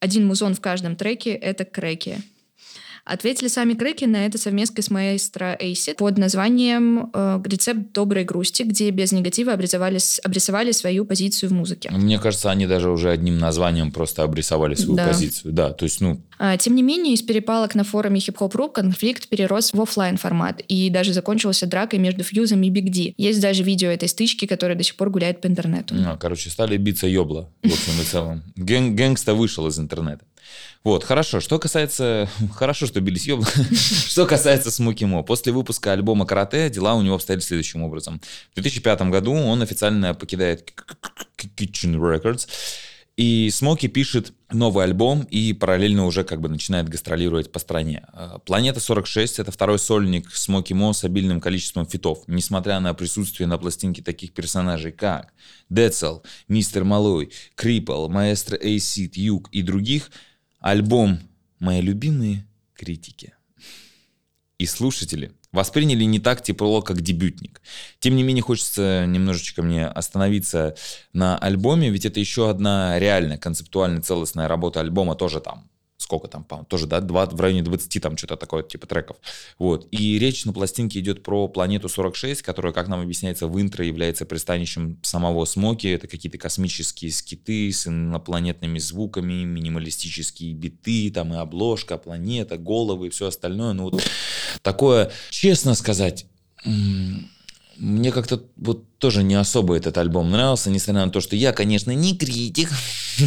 Один музон в каждом треке — это крэки. Ответили сами Крэки на это совместно с маэстро Эйсид под названием э, «Рецепт доброй грусти», где без негатива обрисовали, обрисовали свою позицию в музыке. Мне кажется, они даже уже одним названием просто обрисовали свою да. позицию. Да, то есть, ну... А, тем не менее, из перепалок на форуме хип-хоп.ру конфликт перерос в офлайн формат и даже закончился дракой между Фьюзом и Big D. Есть даже видео этой стычки, которая до сих пор гуляет по интернету. А, короче, стали биться ёбла, в общем и целом. Gang, gangsta вышел из интернета. Вот, хорошо. Что касается... Хорошо, что бились ёбла. Что касается Смоки Мо. После выпуска альбома «Карате» дела у него обстояли следующим образом. В 2005 году он официально покидает Kitchen Records, и Смоки пишет новый альбом и параллельно уже как бы начинает гастролировать по стране. А, «Планета 46» — это второй сольник Смоки Мо с обильным количеством фитов, несмотря на присутствие на пластинке таких персонажей, как Децл, Мистер Малой, Крипл, Маэстро Эйсид, Юг и других — Альбом «Мои любимые критики». и слушатели восприняли не так тепло, как дебютник. Тем не менее, хочется немножечко мне остановиться на альбоме, ведь это еще одна реально концептуально целостная работа альбома, тоже там сколько там, тоже, да, 20, в районе 20 там что-то такое, типа треков. Вот. И речь на пластинке идет про планету 46, которая, как нам объясняется в интро, является пристанищем самого Смоки. Это какие-то космические скиты с инопланетными звуками, минималистические биты, там и обложка, планета, головы и все остальное. Ну вот такое, честно сказать, мне как-то вот тоже не особо этот альбом нравился, несмотря на то, что я, конечно, не критик,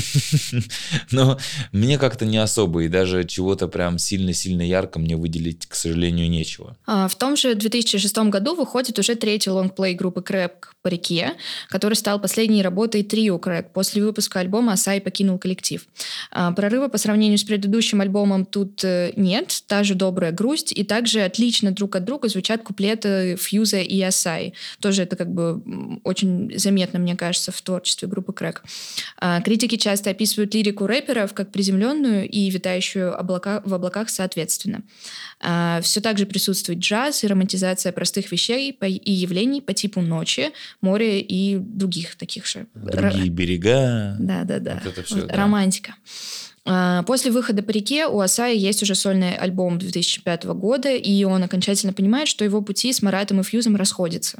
но мне как-то не особо, и даже чего-то прям сильно-сильно ярко мне выделить, к сожалению, нечего. А, в том же 2006 году выходит уже третий лонгплей группы Krec «По реке», который стал последней работой трио Krec. После выпуска альбома Assai покинул коллектив. А, прорыва по сравнению с предыдущим альбомом тут э, нет, та же добрая грусть, и также отлично друг от друга звучат куплеты Фьюза и Assai. Тоже это как бы очень заметно, мне кажется, в творчестве группы Крэк. А, критики часто описывают лирику рэперов как приземленную и витающую облака, в облаках соответственно. А, Все так же присутствует джаз и романтизация простых вещей и явлений по типу ночи, моря и других таких же. Другие берега. Да-да-да. Вот это все, вот, да. Романтика. А, после выхода по реке у Асаи есть уже сольный альбом 2005 года, и он окончательно понимает, что его пути с Маратом и Фьюзом расходятся.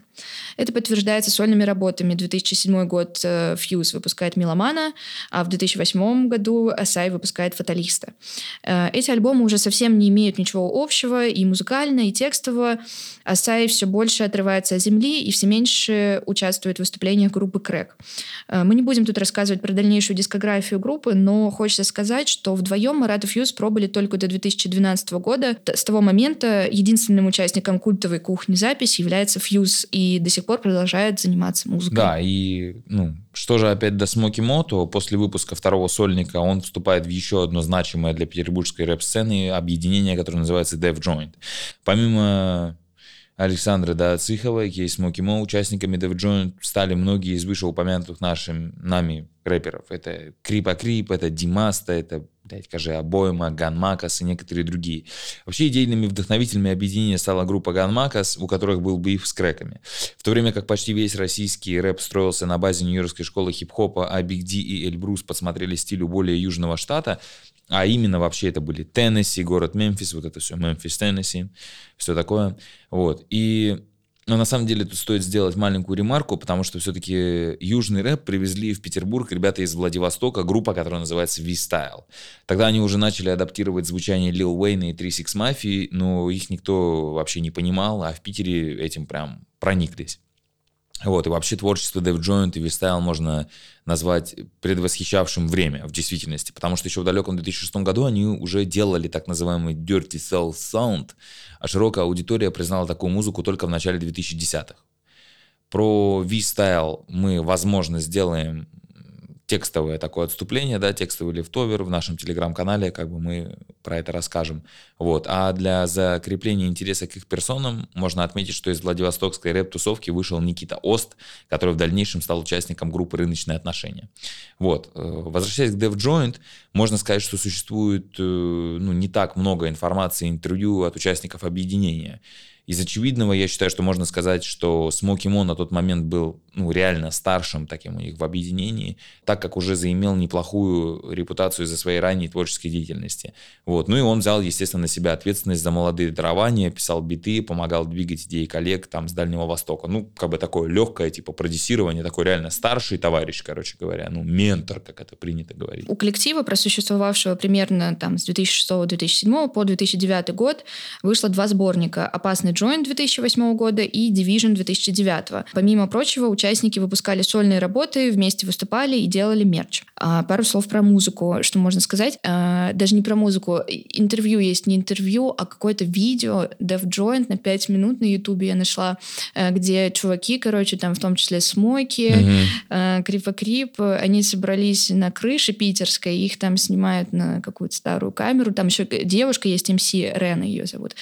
Это подтверждается сольными работами. 2007 год э, Фьюз выпускает «Меломана», а в 2008 году Асай выпускает «Фаталиста». Э, эти альбомы уже совсем не имеют ничего общего и музыкально, и текстово. Асай все больше отрывается от земли и все меньше участвует в выступлениях группы Крэк. Э, мы не будем тут рассказывать про дальнейшую дискографию группы, но хочется сказать, сказать, что вдвоем Марат и Фьюз пробовали только до 2012 года. С того момента единственным участником культовой кухни записи является Фьюз и до сих пор продолжает заниматься музыкой. Да, и ну, что же опять до Смоки Мото, после выпуска второго сольника он вступает в еще одно значимое для петербургской рэп-сцены объединение, которое называется Dev Joint. Помимо Александра Дацихова, и Смоки Мо, участниками Dev Joint стали многие из вышеупомянутых нашим, нами рэперов. Это Крипа Крип, это Димаста, это, блядь, скажи, Обойма, Ганмакас и некоторые другие. Вообще идейными вдохновителями объединения стала группа Ганмакас, у которых был биф с крэками. В то время как почти весь российский рэп строился на базе Нью-Йоркской школы хип-хопа, а Биг Ди и Эльбрус подсмотрели стилю более южного штата, а именно вообще это были Теннесси, город Мемфис, вот это все, Мемфис, Теннесси, все такое. Вот. И но на самом деле тут стоит сделать маленькую ремарку, потому что все-таки южный рэп привезли в Петербург ребята из Владивостока, группа, которая называется V-Style. Тогда они уже начали адаптировать звучание Lil Wayne и 3 Six Mafia, но их никто вообще не понимал, а в Питере этим прям прониклись. Вот, и вообще творчество Дэв Джойнт и V-Style можно назвать предвосхищавшим время в действительности, потому что еще в далеком 2006 году они уже делали так называемый Dirty Soul Sound, а широкая аудитория признала такую музыку только в начале 2010-х. Про V-Style мы, возможно, сделаем текстовое такое отступление, да, текстовый лифтовер в нашем телеграм-канале, как бы мы про это расскажем. Вот. А для закрепления интереса к их персонам можно отметить, что из Владивостокской рэп-тусовки вышел Никита Ост, который в дальнейшем стал участником группы «Рыночные отношения». Вот. Э, возвращаясь к Dev Joint, можно сказать, что существует э, ну, не так много информации, интервью от участников объединения. Из очевидного я считаю, что можно сказать, что Смоки Мо на тот момент был ну, реально старшим таким у них в объединении, так как уже заимел неплохую репутацию из-за своей ранней творческой деятельности. Вот. Ну и он взял, естественно, на себя ответственность за молодые дарования, писал биты, помогал двигать идеи коллег там с Дальнего Востока. Ну, как бы такое легкое, типа, продюсирование, такой реально старший товарищ, короче говоря, ну, ментор, как это принято говорить. У коллектива, просуществовавшего примерно там с 2006-2007 по 2009 год, вышло два сборника «Опасный Joint 2008 года и Division 2009. Помимо прочего, участники выпускали сольные работы, вместе выступали и делали мерч. А, пару слов про музыку, что можно сказать. А, даже не про музыку. Интервью есть не интервью, а какое-то видео Dev Joint на 5 минут на ютубе я нашла, э, где чуваки, короче, там в том числе Смоки, mm-hmm. Krip-A-Krip, они собрались на крыше питерской, их там снимают на какую-то старую камеру. Там еще девушка есть, MC, Рена ее зовут.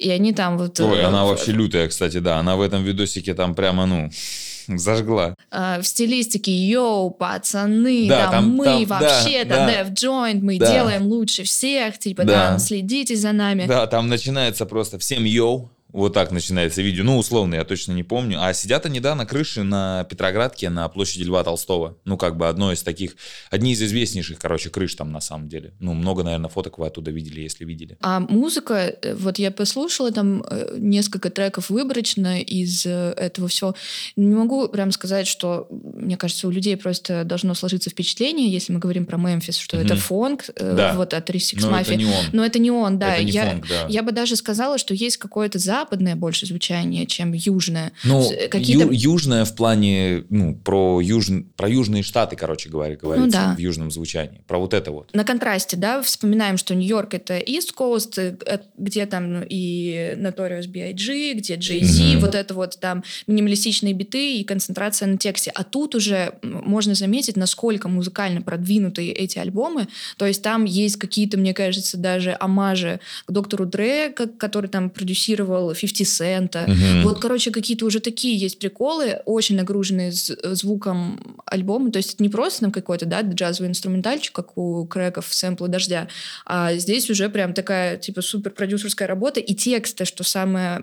И они там вот... Ой, она вообще лютая, кстати, да. Она в этом видосике там прямо, ну, Зажгла. А, в стилистике «Yo, пацаны, Да, там, там- мы там, вообще, да, там, да. Def Joint, мы Да. делаем лучше всех, типа, Да. да, следите за нами». Да, там начинается просто всем yo. Вот так начинается видео. Ну, условно, я точно не помню. А сидят они, да, на крыше на Петроградке, на площади Льва Толстого. Ну, как бы одно из таких, одни из известнейших, короче, крыш там на самом деле. Ну, много, наверное, фоток вы оттуда видели, если видели. А музыка, э, вот я послушала там э, несколько треков выборочно из э, этого всего. Не могу прям сказать, что, мне кажется, у людей просто должно сложиться впечатление, если мы говорим про Мемфис, что это Мгм. фонк, э, Да. вот от 36 Но Mafia. это не он. Но это не он, да. Это не я, фонк, да. я бы даже сказала, что есть какое-то западное больше звучание, чем южное. Ну, какие-то- ю- южное в плане, ну, про, юж- про южные штаты, короче говоря, говорится Ну да. в южном звучании. Про вот это вот. на контрасте, да, вспоминаем, что Нью-Йорк это East Coast, э, э, где там ну, и Notorious B.I.G., где Jay-Z, Мгм. вот это вот там минималистичные биты и концентрация на тексте. А тут уже можно заметить, насколько музыкально продвинуты эти альбомы. То есть там есть какие-то, мне кажется, даже омажи к доктору Дре, который там продюсировал 50 Цента. Мгм. Вот, короче, какие-то уже такие есть приколы, очень нагруженные звуком альбома. То есть это не просто там какой-то, да, джазовый инструментальчик, как у Крэков сэмплы дождя, а здесь уже прям такая, типа, супер продюсерская работа. И тексты, что самое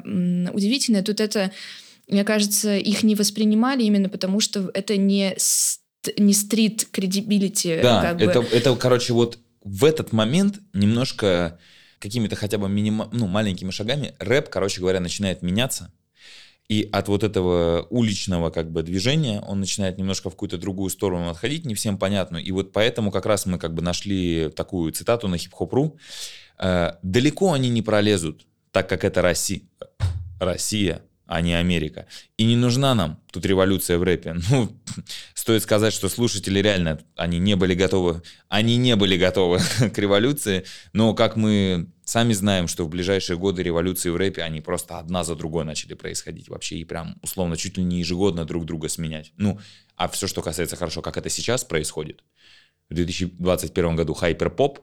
удивительное, тут это, мне кажется, их не воспринимали именно потому, что это не, не стрит кредибилити. Да, как бы. это, это, короче, вот в этот момент немножко какими-то хотя бы минима, ну, маленькими шагами рэп, короче говоря, начинает меняться. И от вот этого уличного как бы движения он начинает немножко в какую-то другую сторону отходить, не всем понятно. И вот поэтому как раз мы как бы нашли такую цитату на хип-хоп.ру. Э, «Далеко они не пролезут, так как это Россия, Россия, а не Америка. И не нужна нам тут революция в рэпе. Ну, стоит сказать, что слушатели реально, они не были готовы, они не были готовы к революции, но как мы сами знаем, что в ближайшие годы революции в рэпе, они просто одна за другой начали происходить вообще, и прям условно чуть ли не ежегодно друг друга сменять. Ну, а все, что касается хорошо, как это сейчас происходит, в 2021 году hyperpop,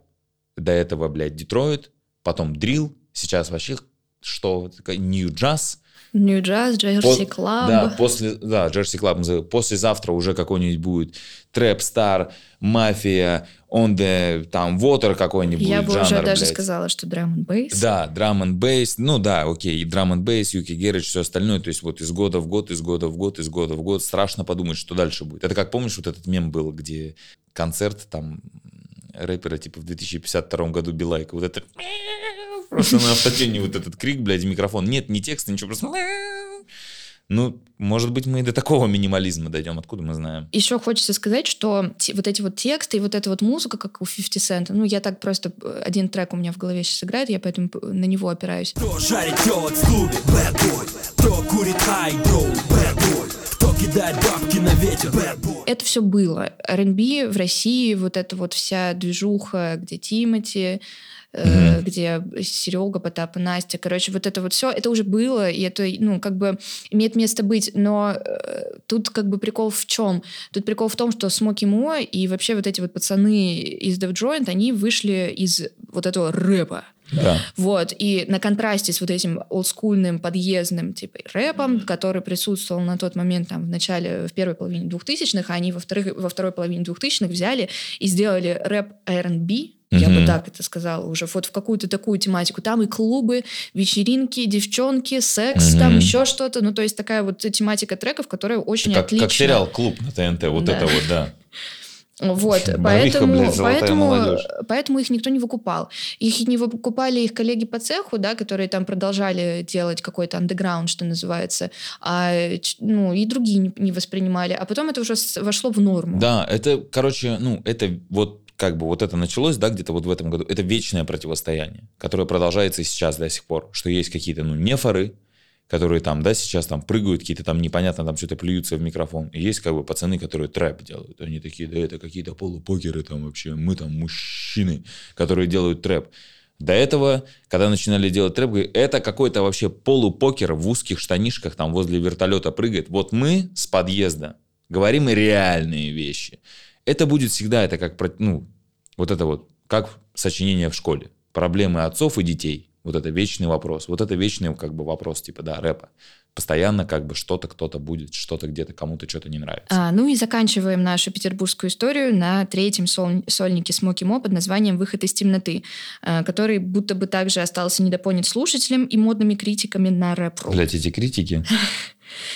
до этого, блядь, Детройт, потом drill, сейчас вообще что, new jazz, New jazz, Jersey club. да, после, да, Jersey club называют. Послезавтра уже какой-нибудь будет Trap Star, Mafia, on the, там, Water какой-нибудь Я бы жанр, уже даже блядь. сказала, что drum n bass. Да, drum n bass, ну да, окей, и drum n bass, UK garage, все остальное, то есть вот из года в год, из года в год, из года в год, страшно подумать, что дальше будет. Это как, помнишь, вот этот мем был, где концерт там рэпера типа в 2052 году Билайка, вот это просто на автотюне вот этот крик, блядь, микрофон. Нет, не текста, ничего, просто ну, может быть, мы и до такого минимализма дойдем, откуда мы знаем. Еще хочется сказать, что те- вот эти вот тексты и вот эта вот музыка, как у 50 Cent, ну, я так просто... э, Один трек у меня в голове сейчас играет, я поэтому на него опираюсь. Кто жарит телок в клубе, bad boy Кто курит бро, bad boy Кто кидает бабки на ветер, bad boy Это все было. R&B в России, вот эта вот вся движуха, где Тимати, э, где Серега, Потап и Настя. Короче, вот это вот все, это уже было, и это, ну, как бы имеет место быть. Но э, тут как бы прикол в чем? Тут прикол в том, что Смоки Мо и вообще вот эти вот пацаны из Dev Joint, они вышли из вот этого рэпа. Да. Вот, и на контрасте с вот этим олдскульным подъездным типа рэпом, который присутствовал на тот момент там в начале, в первой половине двухтысячных, а они во, вторых, во второй половине двухтысячных взяли и сделали рэп R&B, я бы так это сказала, уже вот в какую-то такую тематику. Там и клубы, вечеринки, девчонки, секс, Мгм. там еще что-то. Ну, то есть такая вот тематика треков, которая очень Как, отлична. как сериал «Клуб» на ТНТ, вот Да. это вот, да. Вот, Барвиха, поэтому, блядь, поэтому, молодежь. поэтому их никто не выкупал. Их не выкупали их коллеги по цеху, да, которые там продолжали делать какой-то андеграунд, что называется, а, ну, и другие не, не воспринимали. А потом это уже вошло в норму. Да, это, короче, ну, это вот как бы вот это началось, да, где-то вот в этом году. Это вечное противостояние, которое продолжается и сейчас до сих пор. Что есть какие-то, ну, нефоры, которые там, да, сейчас там прыгают, какие-то там непонятно, там что-то плюются в микрофон. И есть как бы пацаны, которые трэп делают. Они такие, да это какие-то полупокеры там вообще, мы там мужчины, которые делают трэп. До этого, когда начинали делать трэп, это какой-то вообще полупокер в узких штанишках там возле вертолета прыгает. Вот мы с подъезда говорим реальные вещи. Это будет всегда, это как, ну, вот это вот, как сочинение в школе. Проблемы отцов и детей. Вот это вечный вопрос. Вот это вечный как бы вопрос типа, да, рэпа. Постоянно как бы что-то кто-то будет, что-то где-то кому-то что-то не нравится. А, ну и заканчиваем нашу петербургскую историю на третьем соль, сольнике Смоки Мо под названием «Выход из темноты», а, который будто бы также остался недопонят слушателям и модными критиками на рэп Блять, эти критики.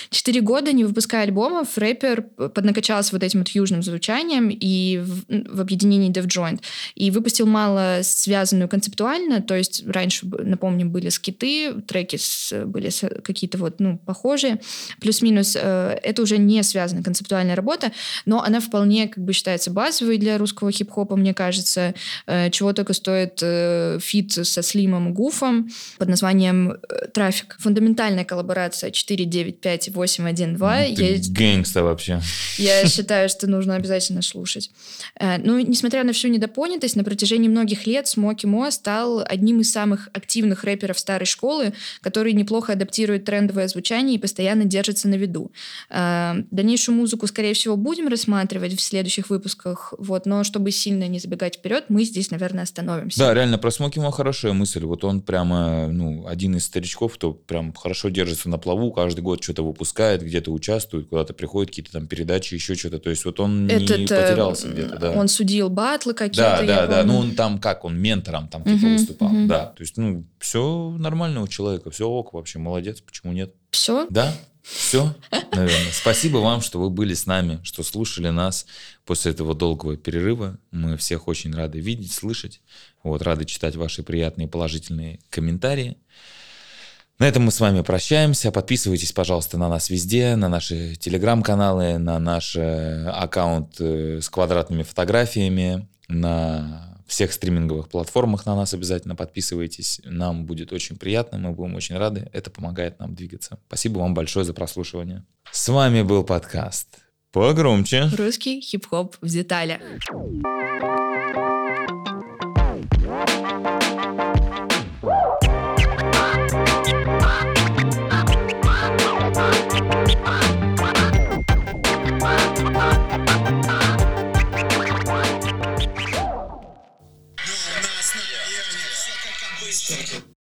Четыре года, не выпуская альбомов, рэпер поднакачался вот этим вот южным звучанием и в, в объединении Def Joint. И выпустил мало связанную концептуально, то есть раньше, напомним, были скиты, треки с, были какие-то вот, ну, похожие, плюс-минус. Э, это уже не связанная концептуальная работа, но она вполне, как бы, считается базовой для русского хип-хопа, мне кажется. Э, чего только стоит э, фит со Слимом Гуфом под названием «Трафик». Фундаментальная коллаборация 495 5812. Ты я, гэнгста вообще. Я считаю, что нужно обязательно слушать. Э, ну, несмотря на всю недопонятость, на протяжении многих лет Смоки Мо стал одним из самых активных рэперов старой школы, который неплохо адаптирует трендовое звучание и постоянно держится на виду. Э, дальнейшую музыку, скорее всего, будем рассматривать в следующих выпусках, вот, но чтобы сильно не забегать вперед, мы здесь, наверное, остановимся. Да, реально, про Смоки Мо хорошая мысль. Вот он прямо, ну, один из старичков, кто прям хорошо держится на плаву, каждый год что-то выпускает, где-то участвует, куда-то приходит, какие-то там передачи, еще что-то. То есть вот он Этот, не потерялся э, где-то, да. Он судил батлы какие-то. Да, да, да. Ну он там как, он ментором там типа uh выступал. uh Да, то есть ну все нормально у человека, все ок вообще, молодец, почему нет? Все? Да, все, наверное. Спасибо вам, что вы были с нами, что слушали нас после этого долгого перерыва. Мы всех очень рады видеть, слышать. Вот, рады читать ваши приятные положительные комментарии. На этом мы с вами прощаемся. Подписывайтесь, пожалуйста, на нас везде, на наши телеграм-каналы, на наш э, аккаунт э, с квадратными фотографиями, на всех стриминговых платформах на нас обязательно подписывайтесь. Нам будет очень приятно, мы будем очень рады. Это помогает нам двигаться. Спасибо вам большое за прослушивание. С вами был подкаст «Погромче». Русский хип-хоп в деталях. Second.